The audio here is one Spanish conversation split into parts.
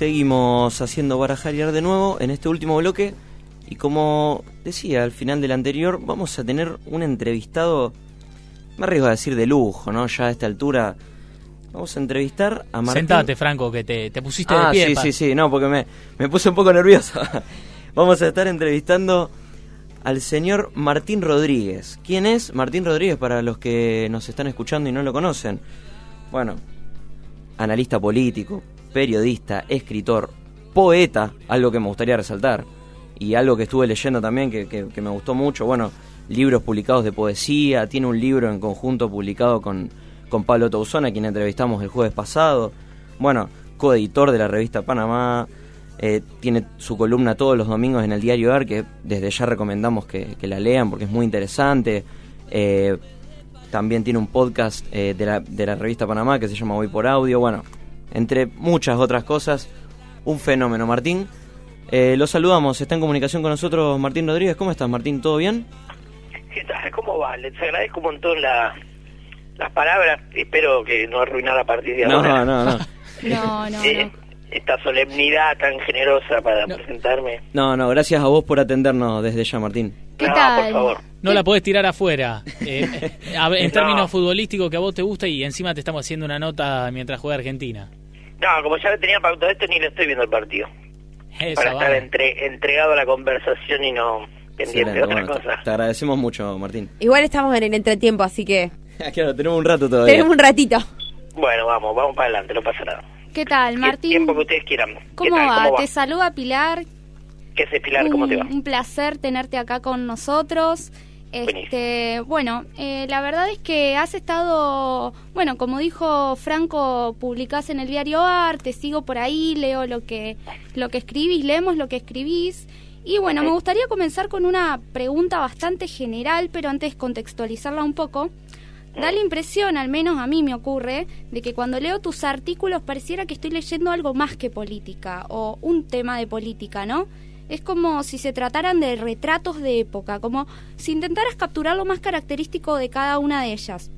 seguimos haciendo barajarear de nuevo en este último bloque. Y como decía al final del anterior, vamos a tener un entrevistado, me arriesgo a decir de lujo, ¿no? Ya a esta altura. Vamos a entrevistar a Martín. Sentate, Franco, que te, te pusiste ah, de pie. Sí, sí, sí, no, porque me, me puse un poco nervioso. vamos a estar entrevistando al señor Martín Rodríguez. ¿Quién es Martín Rodríguez para los que nos están escuchando y no lo conocen? Bueno, analista político, periodista, escritor, poeta, algo que me gustaría resaltar, y algo que estuve leyendo también que, que- me gustó mucho, bueno, libros publicados de poesía, tiene un libro en conjunto publicado con, con Pablo Tauzón, a quien entrevistamos el jueves pasado, bueno, coeditor de la revista Panamá, eh, tiene su columna todos los domingos en el diario AR, que desde ya recomendamos que, que la lean porque es muy interesante. Eh, también tiene un podcast eh, de, la, de la revista Panamá que se llama Voy por Audio. Bueno, entre muchas otras cosas, un fenómeno, Martín. Eh, lo saludamos, está en comunicación con nosotros Martín Rodríguez. ¿Cómo estás, Martín? ¿Todo bien? ¿Qué tal? ¿Cómo va? Les agradezco un montón la, las palabras. Espero que no arruinar a partir de No, ahora. no, no. No, no, Eh, no. Esta solemnidad tan generosa para No. presentarme. No, no, gracias a vos por atendernos desde ya, Martín. ¿Qué No, tal? por favor. No la podés tirar afuera. Eh, eh, en No. términos futbolísticos que a vos te gusta y encima te estamos haciendo una nota mientras juega Argentina. No, como ya tenía pautado esto, ni lo estoy viendo el partido. Esa, para estar entre, entregado a la conversación y no pendiente de otra bueno, cosa. te agradecemos mucho, Martín. Igual estamos en el entretiempo, así que claro, tenemos un rato todavía. tenemos un ratito. Bueno, vamos, vamos para adelante, no pasa nada. ¿Qué tal, El Martín? tiempo que ustedes quieran. ¿Qué ¿Cómo tal? va? ¿Cómo va? Te saluda Pilar. ¿Qué Pilar? ¿Cómo te va? Un placer tenerte acá con nosotros. Este, bueno, eh, la verdad es que has estado, bueno, como dijo Franco, publicás en el diario AR, te sigo por ahí, leo lo que, lo que escribís, leemos lo que escribís. Y bueno, me gustaría comenzar con una pregunta bastante general, pero antes contextualizarla un poco. Da la impresión, al menos a mí me ocurre, de que cuando leo tus artículos pareciera que estoy leyendo algo más que política o un tema de política, ¿no? Es como si se trataran de retratos de época, como si intentaras capturar lo más característico de cada una de ellas.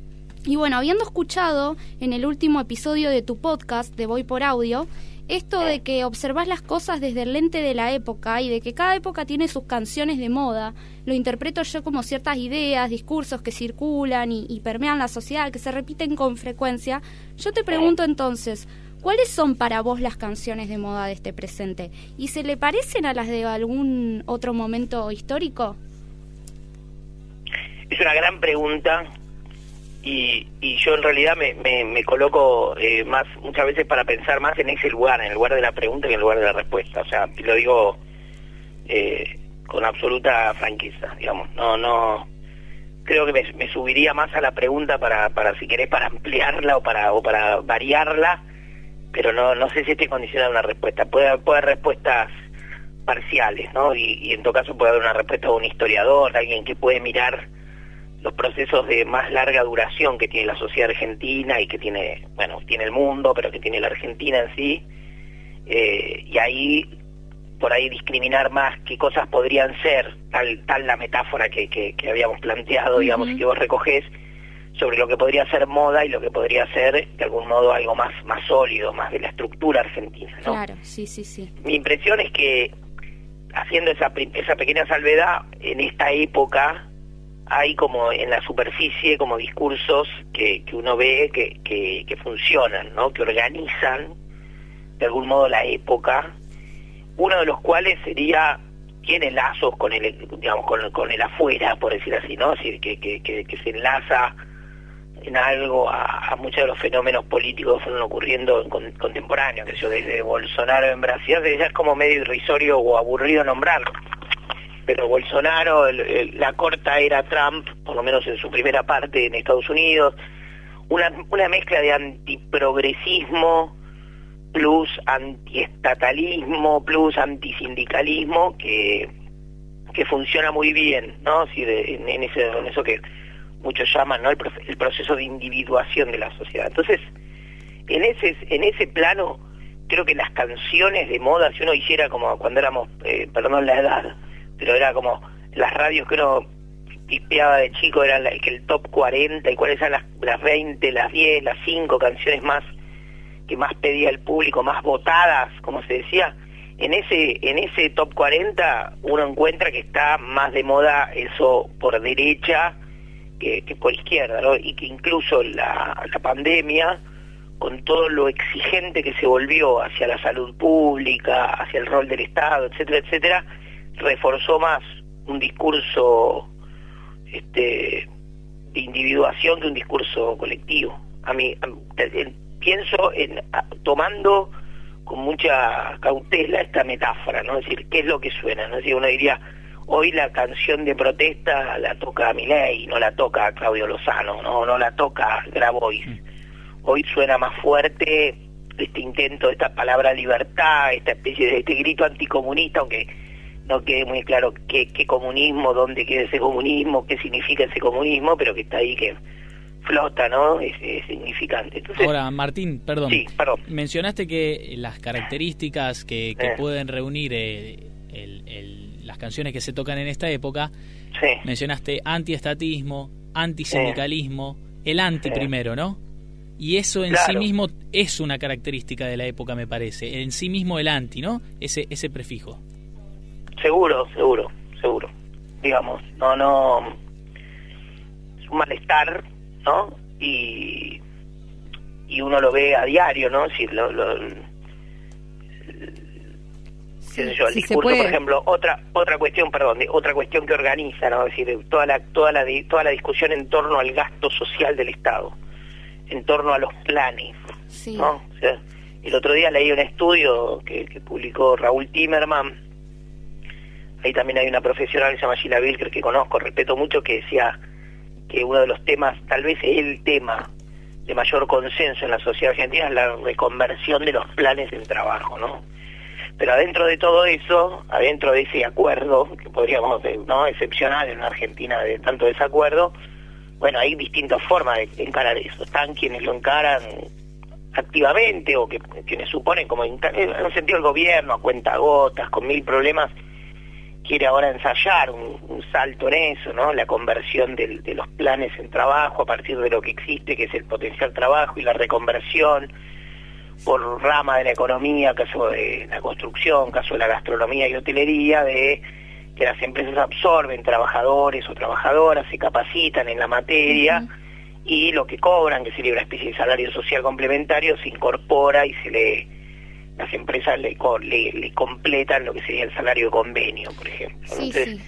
Y bueno, habiendo escuchado en el último episodio de tu podcast de Voy por Audio, esto de que observas las cosas desde el lente de la época y de que cada época tiene sus canciones de moda, lo interpreto yo como ciertas ideas, discursos que circulan y, y permean la sociedad, que se repiten con frecuencia. Yo te pregunto entonces, ¿cuáles son para vos las canciones de moda de este presente? ¿Y se le parecen a las de algún otro momento histórico? Es una gran pregunta y, y yo en realidad me, me, coloco eh, más muchas veces para pensar más en ese lugar, en el lugar de la pregunta que en el lugar de la respuesta. O sea, lo digo eh, con absoluta franqueza, digamos. No, no. Creo que me, subiría más a la pregunta para, para si querés, para ampliarla o para, o para variarla, pero no, no sé si esté condicionada a una respuesta. Puede, puede haber respuestas parciales, ¿no? Y, y en todo caso puede haber una respuesta de un historiador, alguien que puede mirar los procesos de más larga duración que tiene la sociedad argentina y que tiene, bueno, tiene el mundo, pero que tiene la Argentina en sí, eh, y ahí, por ahí discriminar más qué cosas podrían ser, tal, tal la metáfora que, que, que habíamos planteado, digamos, y que vos recogés, sobre lo que podría ser moda y lo que podría ser, de algún modo, algo más, más sólido, más de la estructura argentina, ¿no? Claro, sí, sí, sí. Mi impresión es que, haciendo esa, esa pequeña salvedad, en esta época hay como en la superficie como discursos que, que uno ve que, que, funcionan, ¿no? que organizan de algún modo la época, uno de los cuales sería tiene lazos con el digamos con, el afuera por decir así no es decir que, que, se enlaza en algo a, muchos de los fenómenos políticos que fueron ocurriendo en con- contemporáneos que yo desde Bolsonaro en Brasil es como medio irrisorio o aburrido nombrarlo pero Bolsonaro, el- el- la corta era Trump, por lo menos en su primera parte en Estados Unidos, una, una mezcla de antiprogresismo plus antiestatalismo plus antisindicalismo que, que funciona muy bien, ¿no? Si en, ese, eso que muchos llaman, ¿no? El proceso de individuación de la sociedad. Entonces, en ese, en ese plano, creo que las canciones de moda, si uno hiciera como cuando éramos, eh, perdón la edad, pero era como las radios que uno tipeaba de chico, eran la- que el top 40 y cuáles eran las, las 20, las 10, las 5 canciones más que más pedía el público, más votadas, como se decía, en ese en ese top 40 uno encuentra que está más de moda eso por derecha que, por izquierda, ¿no? Y que incluso la, la pandemia, con todo lo exigente que se volvió hacia la salud pública, hacia el rol del Estado, etcétera, etcétera, reforzó más un discurso este, de individuación que un discurso colectivo. A mí, pienso en tomando con mucha cautela esta metáfora, ¿no? Es decir, ¿qué es lo que suena? ¿no? Es decir, uno diría, hoy la canción de protesta la toca Milei, no la toca Claudio Lozano, no, no la toca Grabois. Mm. Hoy suena más fuerte este intento, esta palabra libertad, esta especie de este grito anticomunista, aunque no quede muy claro qué, qué comunismo, dónde queda ese comunismo, qué significa ese comunismo, pero que está ahí que flota, ¿no? Es, significante. Ahora, Martín, perdón. Mencionaste que las características que, que eh. pueden reunir eh, las canciones que se tocan en esta época, mencionaste antiestatismo, antisindicalismo, el anti primero, ¿no? Y eso en sí mismo es una característica de la época, me parece. En sí mismo el anti, ¿no? Ese, ese prefijo. Seguro, seguro, seguro. Digamos, no, no. Es un malestar, ¿no? Y, y uno lo ve a diario, ¿no? Si lo, lo yo, el discurso, por ejemplo, otra otra cuestión, perdón, otra cuestión que organiza, ¿no? Es decir, toda la toda la toda la discusión en torno al gasto social del Estado, en torno a los planes, ¿no? O sea, el otro día leí un estudio que, que publicó Raúl Timerman ahí también hay una profesional que se llama Gila Wilker que conozco, respeto mucho, que decía que uno de los temas, tal vez el tema de mayor consenso en la sociedad argentina es la reconversión de los planes en trabajo, ¿no? Pero adentro de todo eso, adentro de ese acuerdo, que podríamos, ¿no? Excepcional en una Argentina de tanto desacuerdo, bueno, hay distintas formas de encarar eso. Están quienes lo encaran activamente o que quienes suponen como en un sentido el gobierno a cuenta gotas, con mil problemas, quiere ahora ensayar un, salto en eso, ¿no? La conversión de los planes en trabajo a partir de lo que existe, que es el potencial trabajo y la reconversión por rama de la economía, caso de la construcción, caso de la gastronomía y hotelería, de que las empresas absorben trabajadores o trabajadoras, se capacitan en la materia y lo que cobran, que sería una especie de salario social complementario, se incorpora y se le las empresas le, le, completan lo que sería el salario de convenio, por ejemplo. Entonces,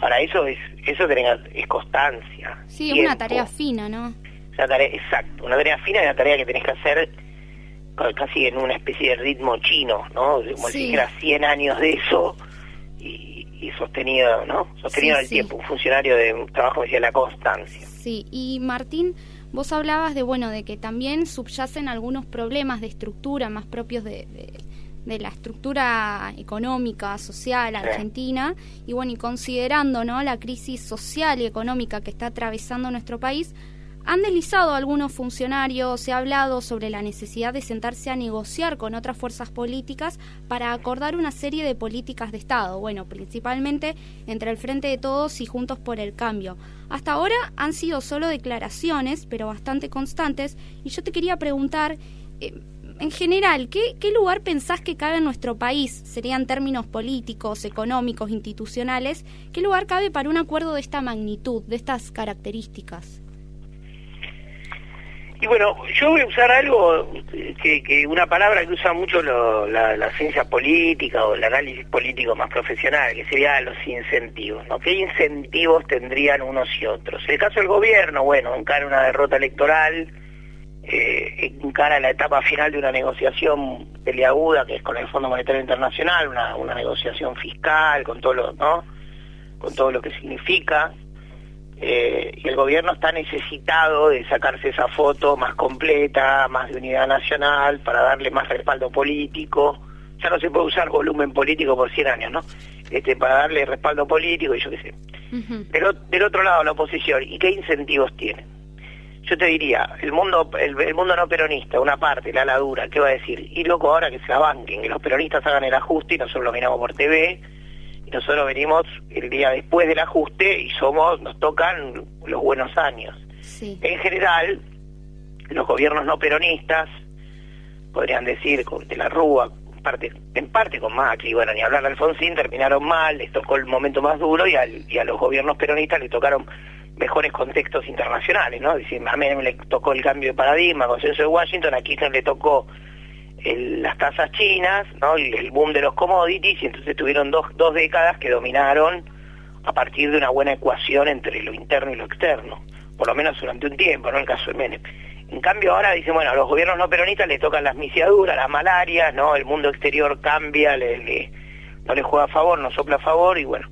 para eso es eso es constancia. Sí, es una tarea fina, ¿no? Una tarea, exacto, una tarea fina es una tarea que tenés que hacer casi en una especie de ritmo chino, ¿no? Como si dijera 100 años de eso y, y sostenido, ¿no? Sostenido en el tiempo, un funcionario de un trabajo que decía la constancia. Sí, y Martín, Vos hablabas de, bueno, de que también subyacen algunos problemas de estructura más propios de, de, la estructura económica, social argentina, y bueno, y considerando, ¿no?, la crisis social y económica que está atravesando nuestro país, han deslizado algunos funcionarios, se ha hablado sobre la necesidad de sentarse a negociar con otras fuerzas políticas para acordar una serie de políticas de Estado, bueno, principalmente entre el Frente de Todos y Juntos por el Cambio. Hasta ahora han sido solo declaraciones, pero bastante constantes, y yo te quería preguntar, eh, en general, ¿qué, ¿qué lugar pensás que cabe en nuestro país? Serían términos políticos, económicos, institucionales. ¿Qué lugar cabe para un acuerdo de esta magnitud, de estas características? Y bueno, yo voy a usar algo, que, que una palabra que usa mucho la, ciencia política o el análisis político más profesional, que sería los incentivos, ¿no? ¿Qué incentivos tendrían unos y otros? En el caso del gobierno, bueno, encara una derrota electoral, eh, encara la etapa final de una negociación peleaguda, que es con el Fondo Monetario Internacional, una, una negociación fiscal, con todo lo, ¿no? con todo lo que significa, eh, y el gobierno está necesitado de sacarse esa foto más completa, más de unidad nacional, para darle más respaldo político. Ya no se puede usar volumen político por 100 años, ¿no? Este, para darle respaldo político y yo qué sé. Pero del otro lado, la oposición, ¿y qué incentivos tiene? Yo te diría, el mundo el, mundo no peronista, una parte, la ladura, ¿qué va a decir? Y loco, ahora que se banquen, que los peronistas hagan el ajuste y nosotros lo miramos por TV, y nosotros venimos el día después del ajuste y somos nos tocan los buenos años. En general, los gobiernos no peronistas, podrían decir, con de la Rúa, parte, en parte con Macri, bueno, ni hablar de Alfonsín, terminaron mal, les tocó el momento más duro y, y a los gobiernos peronistas les tocaron mejores contextos internacionales, ¿no? Decir, a mí le tocó el cambio de paradigma, consenso de Washington, a Kirchner le tocó las tasas chinas, ¿no? El, el, boom de los commodities, y entonces tuvieron dos, dos décadas que dominaron a partir de una buena ecuación entre lo interno y lo externo, por lo menos durante un tiempo, ¿no? El caso de Menem. En cambio ahora dicen, bueno, a los gobiernos no peronistas les tocan las misiaduras, las malarias, ¿no? El mundo exterior cambia, le, no le juega a favor, no sopla a favor y bueno.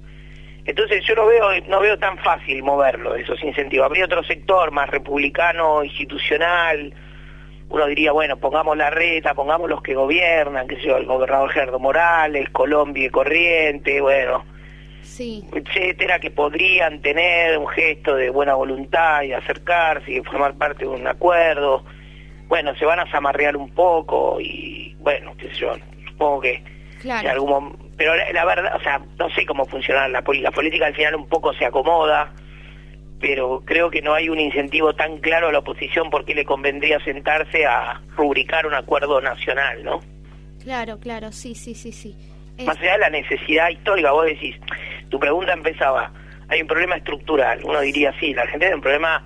Entonces yo no veo, no veo tan fácil moverlo, esos incentivos. Habría otro sector más republicano, institucional, uno diría, bueno, pongamos la reta, pongamos los que gobiernan, que sé yo, el gobernador Gerardo Morales, Colombia y Corriente, bueno, sí. etcétera, que podrían tener un gesto de buena voluntad y acercarse y formar parte de un acuerdo. Bueno, se van a zamarrear un poco y, bueno, qué sé yo, supongo que claro. algún pero la, verdad, o sea, no sé cómo funciona la política. La política al final un poco se acomoda, pero creo que no hay un incentivo tan claro a la oposición porque le convendría sentarse a rubricar un acuerdo nacional, ¿no? Claro, claro, sí, sí, sí, sí. Más allá de la necesidad histórica, vos decís, tu pregunta empezaba, hay un problema estructural, uno diría sí, la Argentina tiene un problema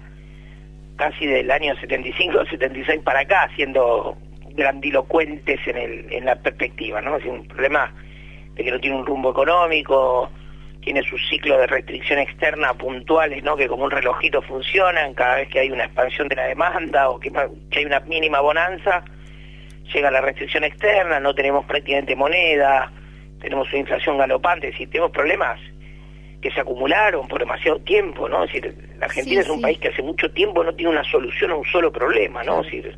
casi del año 75 o 76 para acá, siendo grandilocuentes en, el, en la perspectiva, ¿no? Es un problema de que no tiene un rumbo económico, tiene su ciclo de restricción externa puntuales, ¿no? Que como un relojito funcionan cada vez que hay una expansión de la demanda o que, hay una mínima bonanza, llega la restricción externa, no tenemos prácticamente moneda, tenemos una inflación galopante, es tenemos problemas que se acumularon por demasiado tiempo, ¿no? Es decir, la Argentina es un país que hace mucho tiempo no tiene una solución a un solo problema, ¿no? Es decir,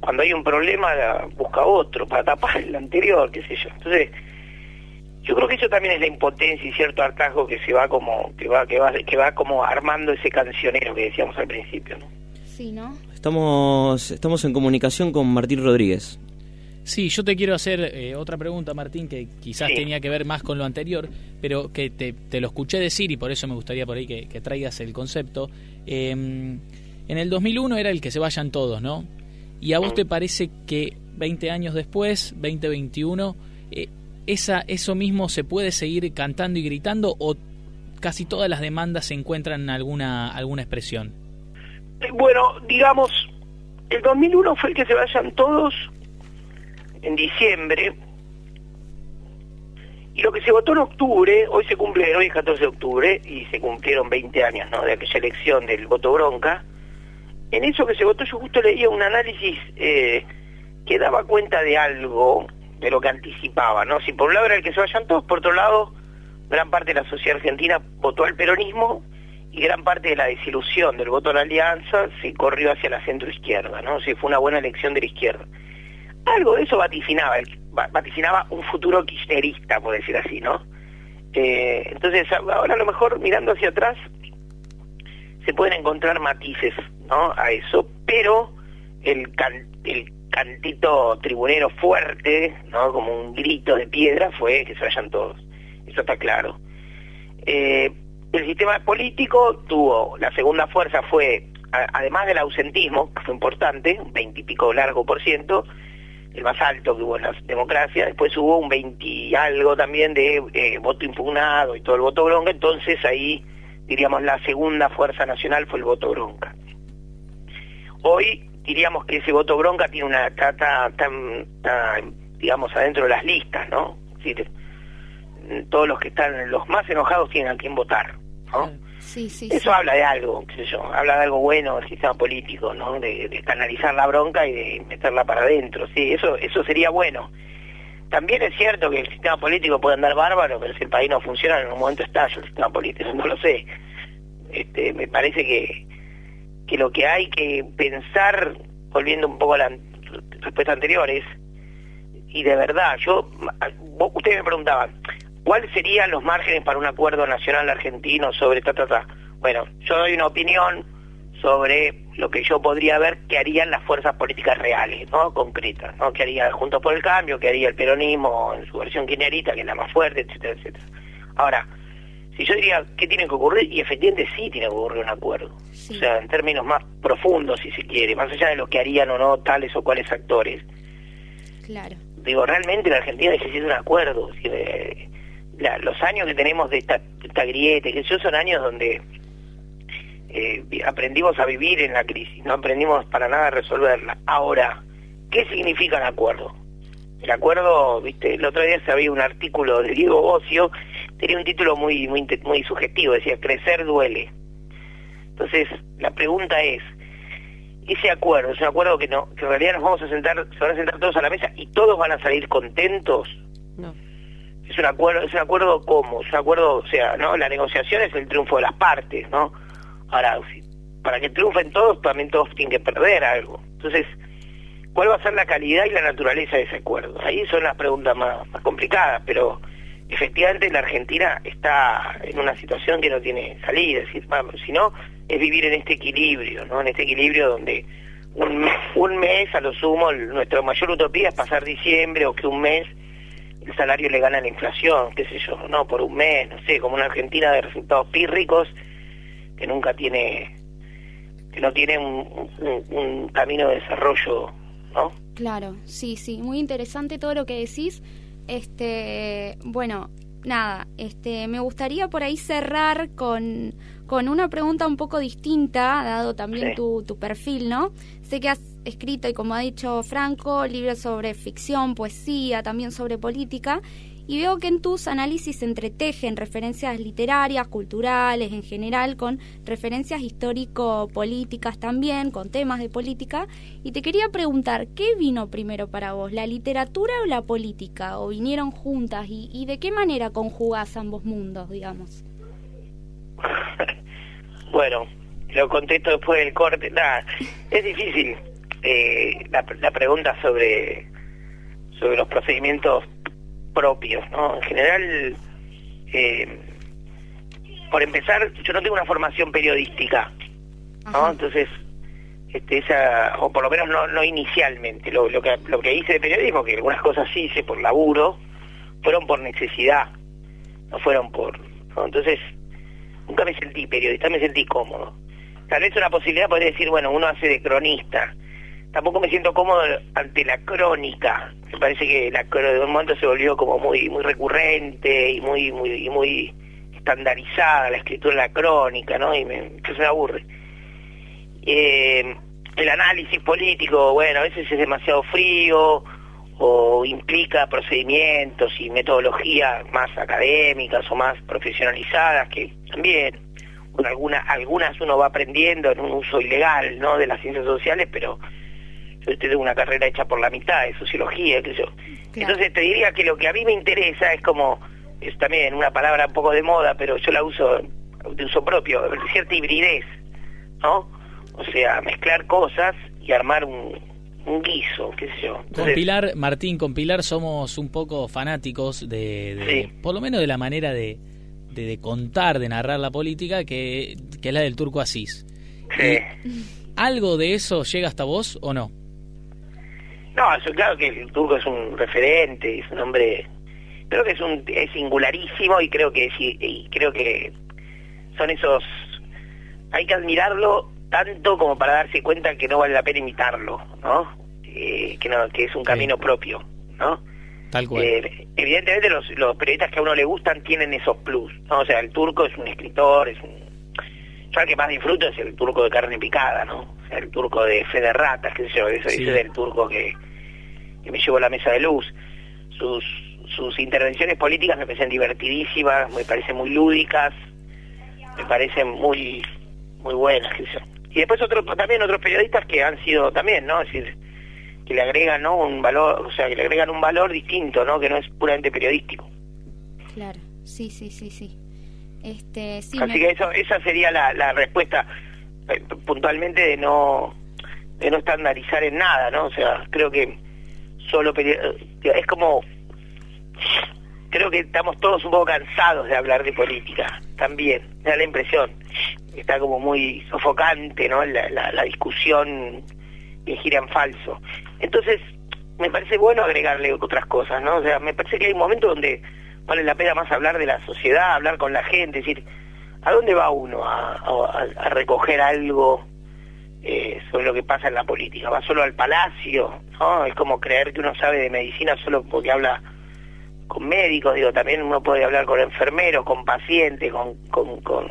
cuando hay un problema busca otro para tapar el anterior, qué sé yo. Entonces, yo creo que eso también es la impotencia y cierto hartazgo que se va como que va que va que va como armando ese cancionero que decíamos al principio, ¿no? Sí, ¿no? Estamos estamos en comunicación con Martín Rodríguez. Sí, yo te quiero hacer eh, otra pregunta, Martín, que quizás tenía que ver más con lo anterior, pero que te, te, lo escuché decir y por eso me gustaría por ahí que, traigas el concepto. Em, en el 2001 era el que se vayan todos, ¿no? ¿Y a vos mm. te parece que 20 años después, 2021, eh, esa, eso mismo se puede seguir cantando y gritando o casi todas las demandas se encuentran en alguna, alguna expresión? Eh, bueno, digamos, el 2001 fue el que se vayan todos en diciembre y lo que se votó en octubre, hoy se cumple, hoy es 14 de octubre y se cumplieron 20 años ¿no? de aquella elección del voto bronca. En eso que se votó yo justo leía un análisis eh, que daba cuenta de algo de lo que anticipaba, ¿no? Si por un lado era el que se vayan todos, por otro lado, gran parte de la sociedad argentina votó al peronismo y gran parte de la desilusión del voto a la alianza se corrió hacia la centroizquierda, ¿no? si fue una buena elección de la izquierda. Algo de eso vaticinaba, vaticinaba un futuro kirchnerista, por decir así, ¿no? Eh, entonces, ahora a lo mejor mirando hacia atrás se pueden encontrar matices, ¿no? A eso, pero el, el cantito tribunero fuerte, ¿no? Como un grito de piedra fue que se vayan todos. Eso está claro. Eh, el sistema político tuvo, la segunda fuerza fue, además del ausentismo, que fue importante, un veintipico largo por ciento, el más alto que hubo en la democracia, después hubo un veinti algo también de eh, voto impugnado y todo el voto bronca, entonces ahí, diríamos, la segunda fuerza nacional fue el voto bronca. Hoy diríamos que ese voto bronca tiene una está, digamos adentro de las listas no todos los que están los más enojados tienen a quién votar no sí, sí, eso habla de algo qué sé yo habla de algo bueno del sistema político no de, de, canalizar la bronca y de meterla para adentro sí eso eso sería bueno. También es cierto que el sistema político puede andar bárbaro pero si el país no funciona en un momento estalla el sistema político no lo sé. Este me parece que que lo que hay que pensar, volviendo un poco a la respuesta anterior, es, y de verdad, yo, ustedes me preguntaban, ¿cuáles serían los márgenes para un acuerdo nacional argentino sobre ta, ta, ta? Bueno, yo doy una opinión sobre lo que yo podría ver que harían las fuerzas políticas reales, ¿no? Concretas, ¿no? Que haría Juntos por el Cambio, que haría el peronismo en su versión quinerita, que es la más fuerte, etcétera, etcétera. Ahora, si yo diría qué tiene que ocurrir, y efectivamente sí tiene que ocurrir un acuerdo. O sea, en términos más profundos, si se quiere, más allá de lo que harían o no tales o cuales actores. Claro. Digo, realmente la Argentina necesita un acuerdo. Eh, los años que tenemos de esta, esta grieta, que yo son años donde eh, aprendimos a vivir en la crisis, no aprendimos para nada a resolverla. Ahora, ¿qué significa el acuerdo? El acuerdo, viste, el otro día se había un artículo de Diego Bocio, tenía un título muy, muy, muy sugestivo, decía, crecer duele. Entonces, la pregunta es, ese acuerdo, es un acuerdo que no, que en realidad nos vamos a sentar, se van a sentar todos a la mesa y todos van a salir contentos. No. Es un acuerdo, es un acuerdo como, es un acuerdo, o sea, ¿no? La negociación es el triunfo de las partes, ¿no? Ahora, para que triunfen todos, también todos tienen que perder algo. Entonces, ¿cuál va a ser la calidad y la naturaleza de ese acuerdo? Ahí son las preguntas más, más complicadas, pero efectivamente la Argentina está en una situación que no tiene salida, es decir, vamos, si no, es vivir en este equilibrio, ¿no? En este equilibrio donde un, un mes a lo sumo, nuestra mayor utopía es pasar diciembre o que un mes el salario le gana la inflación, qué sé yo, no, por un mes, no sé, como una Argentina de resultados pírricos que nunca tiene, que no tiene un, un camino de desarrollo, ¿no? Claro, sí, sí, muy interesante todo lo que decís. Este, bueno, nada, este, me gustaría por ahí cerrar con, con una pregunta un poco distinta, dado también tu, tu perfil, ¿no? Sé que has escrito, y como ha dicho Franco, libros sobre ficción, poesía, también sobre política, y veo que en tus análisis se entretejen referencias literarias, culturales en general, con referencias histórico-políticas también, con temas de política. Y te quería preguntar, ¿qué vino primero para vos, la literatura o la política? ¿O vinieron juntas? ¿Y, de qué manera conjugás ambos mundos, digamos? bueno, lo contesto después del corte. Nada, es difícil eh, la, la pregunta sobre, sobre los procedimientos propios, ¿no? En general, eh, por empezar, yo no tengo una formación periodística, ¿no? Entonces, este, esa, o por lo menos no, no inicialmente, lo, lo, que, lo que hice de periodismo, que algunas cosas sí hice por laburo, fueron por necesidad, no fueron por... Entonces, nunca me sentí periodista, me sentí cómodo. Tal vez una posibilidad podría decir, bueno, uno hace de cronista, tampoco me siento cómodo ante la crónica. Me parece que la de un momento se volvió como muy muy recurrente y muy muy muy estandarizada la escritura de la crónica, ¿no? Y me, eso me aburre. Eh, el análisis político, bueno, a veces es demasiado frío o implica procedimientos y metodologías más académicas o más profesionalizadas que también algunas algunas uno va aprendiendo en un uso ilegal no de las ciencias sociales pero yo tengo una carrera hecha por la mitad de sociología, qué yo. Entonces te diría que lo que a mí me interesa es como, es también una palabra un poco de moda, pero yo la uso de uso propio, cierta hibridez, ¿no? O sea, mezclar cosas y armar un, un guiso, qué sé yo. con Pilar, Martín, con Pilar somos un poco fanáticos de, por lo menos de la manera de, de, contar, de narrar la política, que, que es la del turco Asís. Sí. ¿Algo de eso llega hasta vos o no? No, eso, claro que el turco es un referente, es un hombre, creo que es un es singularísimo y creo que y creo que son esos, hay que admirarlo tanto como para darse cuenta que no vale la pena imitarlo, ¿no? Eh, que no, que es un camino propio, ¿no? Tal cual. Eh, evidentemente los, los periodistas que a uno le gustan tienen esos plus, ¿no? O sea, el turco es un escritor, es un... Yo el que más disfruto es el turco de carne picada, ¿no? O sea, el turco de fe de ratas, qué sé yo, eso, ese del turco que, que me llevó a la mesa de luz. Sus, sus intervenciones políticas me parecen divertidísimas, me parecen muy lúdicas, me parecen muy muy buenas. Y después otro, también otros periodistas que han sido también, ¿no? Es decir, que le agregan ¿no? un valor, o sea, que le agregan un valor distinto, ¿no? Que no es puramente periodístico. Claro, sí, sí, sí, sí. Este, sí Así que eso, esa sería la, la respuesta eh, puntualmente de no de no estandarizar en nada, ¿no? O sea, creo que solo es como creo que estamos todos un poco cansados de hablar de política también me da la impresión. Está como muy sofocante no la, la, discusión que gira en falso. Entonces me parece bueno agregarle otras cosas no o sea me parece que hay un momento donde vale la pena más hablar de la sociedad hablar con la gente es decir a dónde va uno a, a recoger algo eh, sobre lo que pasa en la política. Va solo al palacio, ¿no? Es como creer que uno sabe de medicina solo porque habla con médicos, digo, también uno puede hablar con enfermeros, con pacientes, con, con, con,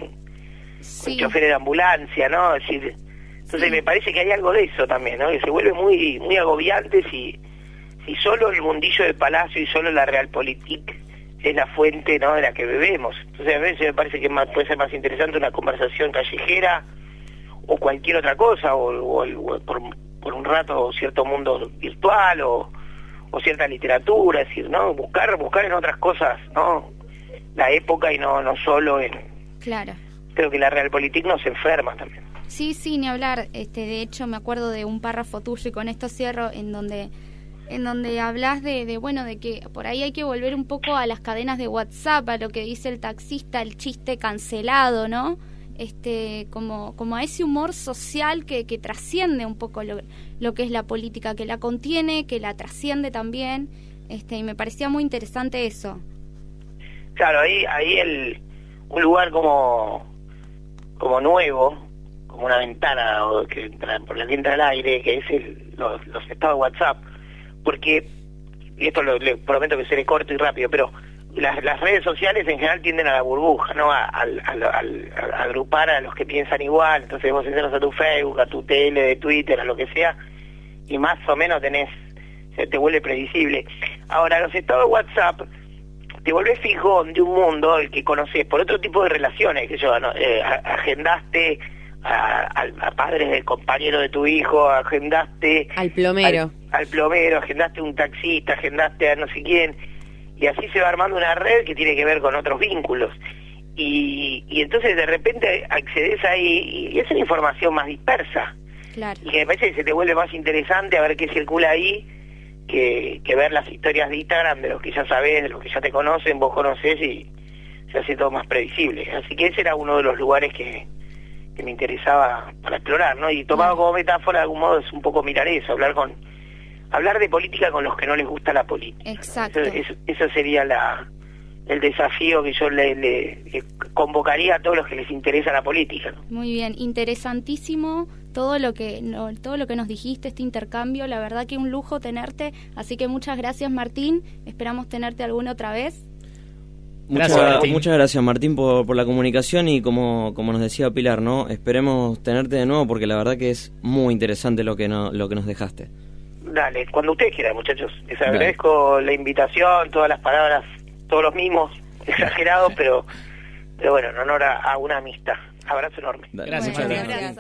choferes de ambulancia, ¿no? Es decir, entonces me parece que hay algo de eso también, ¿no? Que se vuelve muy muy agobiante si, si solo el mundillo del palacio y solo la realpolitik es la fuente, ¿no? De la que bebemos. Entonces a veces me parece que puede ser más interesante una conversación callejera o cualquier otra cosa, o, por, por, un rato cierto mundo virtual o, o cierta literatura, es decir, ¿no? Buscar, buscar en otras cosas, ¿no? La época y no, no solo en... Claro. Creo que la realpolitik nos enferma también. Sí, sí, ni hablar. Este, de hecho, me acuerdo de un párrafo tuyo y con esto cierro en donde en donde hablas de, de, bueno, de que por ahí hay que volver un poco a las cadenas de WhatsApp, a lo que dice el taxista, el chiste cancelado, ¿no? este, como, como a ese humor social que, que trasciende un poco lo, lo, que es la política, que la contiene, que la trasciende también, este, y me parecía muy interesante eso. Claro, ahí, ahí el, un lugar como, como nuevo, como una ventana o que por la que entra el aire, que es el, los, los estados WhatsApp, porque, y esto lo, le prometo que seré corto y rápido, pero las, las, redes sociales en general tienden a la burbuja, ¿no? A, agrupar a los que piensan igual. Entonces vos entras a tu Facebook, a tu tele, de Twitter, a lo que sea, y más o menos tenés, se te vuelve predecible. Ahora, los estados de WhatsApp te vuelves fijón de un mundo el que conoces por otro tipo de relaciones, que yo, eh, agendaste a, a, padres del compañero de tu hijo, agendaste... Al plomero. Al, al plomero, agendaste un taxista, agendaste a no sé quién y así se va armando una red que tiene que ver con otros vínculos. Y, y entonces de repente accedes ahí y es una información más dispersa. Claro. Y que me parece que se te vuelve más interesante a ver qué circula ahí que, que ver las historias de Instagram de los que ya sabes, de los que ya te conocen, vos conoces y se hace todo más previsible. Así que ese era uno de los lugares que, que me interesaba para explorar, ¿no? Y tomado como metáfora de algún modo es un poco mirar eso, hablar con hablar de política con los que no les gusta la política. Exacto. Eso, sería la, el desafío que yo le, convocaría a todos los que les interesa la política. Muy bien, interesantísimo todo lo que todo lo que nos dijiste este intercambio, la verdad que un lujo tenerte, así que muchas gracias Martín, esperamos tenerte alguna otra vez. Muchas, muchas gracias Martín por, por, la comunicación y como, como nos decía Pilar, ¿no? Esperemos tenerte de nuevo porque la verdad que es muy interesante lo que no, lo que nos dejaste. Dale, cuando ustedes quieran, muchachos. Les agradezco la invitación, todas las palabras, todos los mismos, exagerados, pero, pero bueno, en honor a, una amistad. Abrazo enorme. Gracias, Gracias.